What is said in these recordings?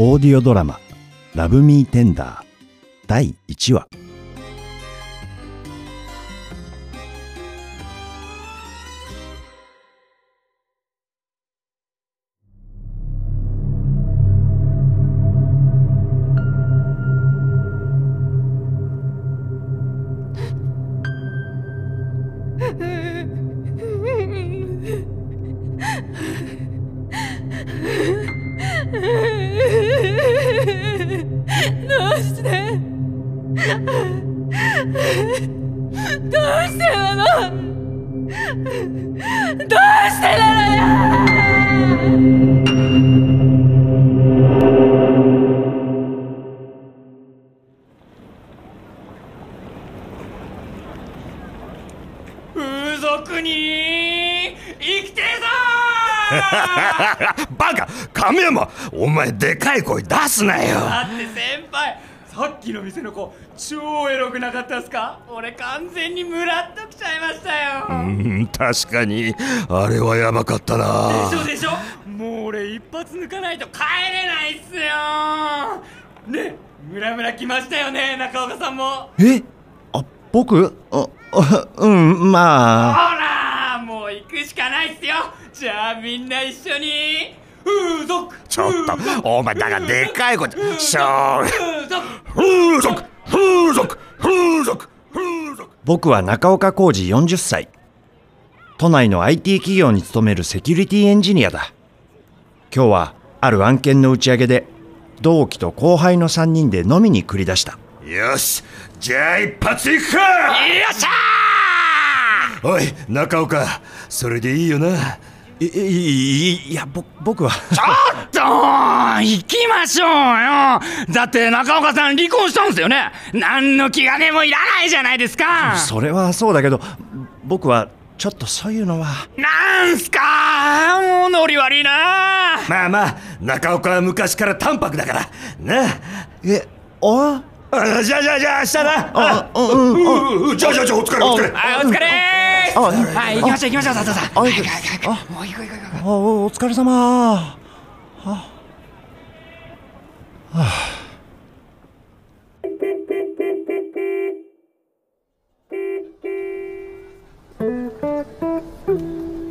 オーディオドラマ「ラブミーテンダー第1話。どうして？どうしてなの？どうしてなのよ？亀山お前でかい声出すなよ。だって先輩さっきの店の子超エロくなかったっすか？俺完全にムラっときちゃいましたよ。うん確かに。あれはやばかったな。でしょでしょ？もう俺一発抜かないと帰れないっすよ。ねムラムラ来ましたよね中岡さんも。え？あ僕？ああ うんまあ。ほらもう行くしかないっすよ。じゃあみんな一緒に風俗。ちょっとお前だからでかい声しょ風俗。風俗。風俗。風俗。風俗。僕は中岡浩二40歳。都内の IT 企業に勤めるセキュリティエンジニアだ。今日はある案件の打ち上げで同期と後輩の3人で飲みに繰り出した。よし。じゃあ一発いくか。よっしゃおい中岡。それでいいよないいいいやぼ僕は。ちょっと行きましょうよ。だって中岡さん離婚したんですよね。何の気兼ねもいらないじゃないですか。それはそうだけど僕はちょっとそういうのは。なんすか。もうノリ悪いな。まあまあ中岡は昔から淡白だから。なえあ？あじゃあじゃあじゃあ明日なあうんうんうん。じゃあじゃあじゃあお疲れお疲れ。はいお疲れあはい。行きましょう行きましょうさあさあさあ。あはいはいはいはい。もう行こう行こう行こう。あおお疲れ様。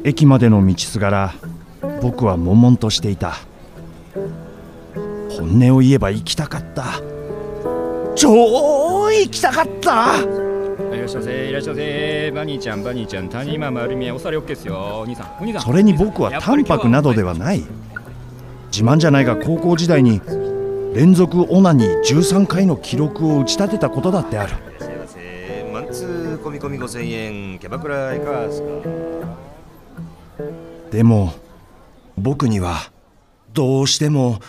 駅までの道すがら僕は悶々としていた。本音を言えば行きたかった。超行きたかったっしゃいませ。いらっしゃいませ。バニーちゃんバニーちゃん谷間丸見えおさり OK ですよ。お兄さんお兄さん。それに僕は淡白などではない。自慢じゃないが高校時代に連続オナニー13回の記録を打ち立てたことだってある。いらっしゃいませマンツー込み込み5000円キャバクラいかがですか？でも僕にはどうしても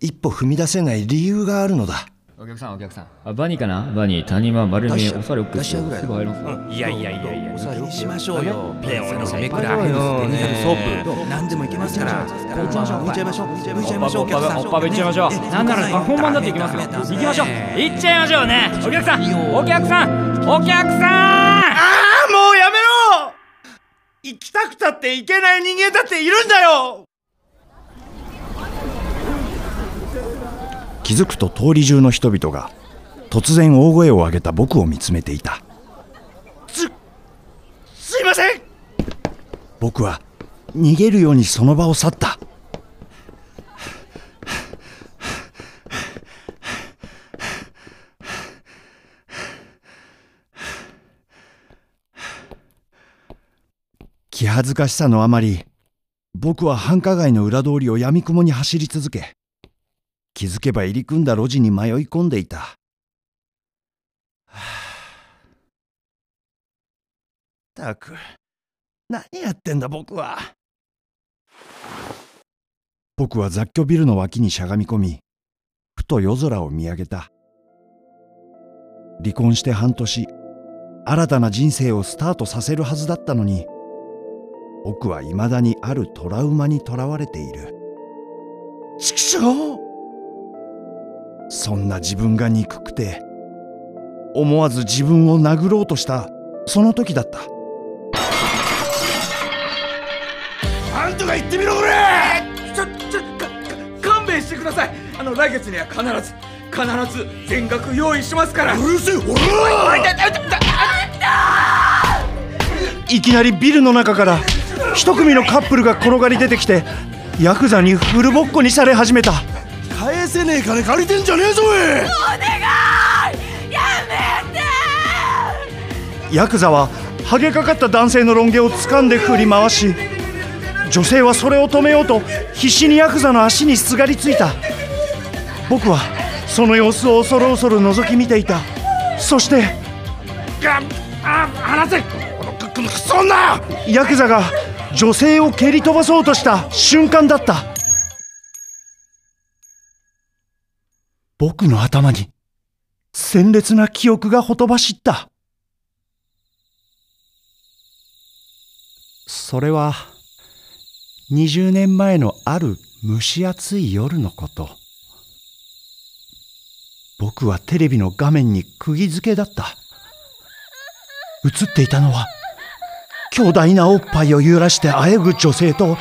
一歩踏み出せない理由があるのだお客さんお客さん。あバニーかな？バニー。谷間丸見えおさり OK ですよすぐ入りますいやいやいやいや。お気にしましょうよ。ピンスのねメクラ、デニソープ、何でもいけますから。抜いちゃいましょう、抜いちゃいましょう、抜いちゃいましょう、お客さん。おっぱぶいっちゃいましょう。なんなら本番だっていきますよ。行きましょう。行っちゃいましょうね。お客さん。お客さん。お客さん。ああもうやめろ。行きたくたって行けない人間だっているんだよ気づくと通り中の人々が突然大声を上げた僕を見つめていた。すすいません。僕は逃げるようにその場を去った。気恥ずかしさのあまり僕は繁華街の裏通りをやみくもに走り続け気づけば入り組んだ路地に迷い込んでいた、はあたく何やってんだ僕は。僕は雑居ビルの脇にしゃがみ込みふと夜空を見上げた。離婚して半年新たな人生をスタートさせるはずだったのに僕は未だにあるトラウマにとらわれている。畜生！そんな自分が憎くて思わず自分を殴ろうとしたその時だった。なんとか言ってみろこれちょちょ勘弁してください。あの来月には必ず必ず全額用意しますから。うるせえほあらいきなりビルの中から一組のカップルが転がり出てきてヤクザにフルボッコにされ始めた返せねえ金借りてんじゃねえぞおい！ヤクザはハゲかかった男性のロン毛を掴んで振り回し女性はそれを止めようと必死にヤクザの足にすがりついた。僕はその様子を恐る恐る覗き見ていた。そしてあ離せ！このククそんなヤクザが女性を蹴り飛ばそうとした瞬間だった僕の頭に鮮烈な記憶がほとばしった。それは20年前のある蒸し暑い夜のこと。僕はテレビの画面に釘付けだった。映っていたのは巨大なおっぱいを揺らしてあえぐ女性と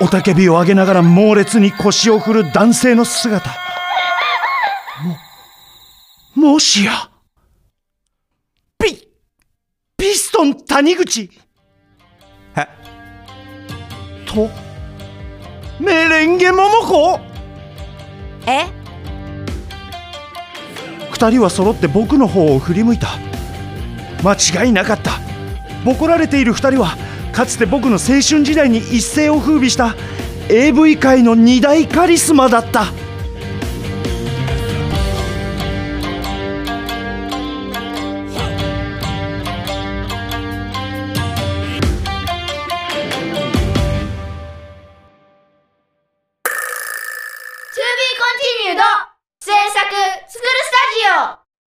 雄たけびを上げながら猛烈に腰を振る男性の姿。ももしやピピストン谷口。え？とメレンゲ桃子え？二人は揃って僕の方を振り向いた。間違いなかった。ボコられている二人はかつて僕の青春時代に一世を風靡した AV 界の二大カリスマだった「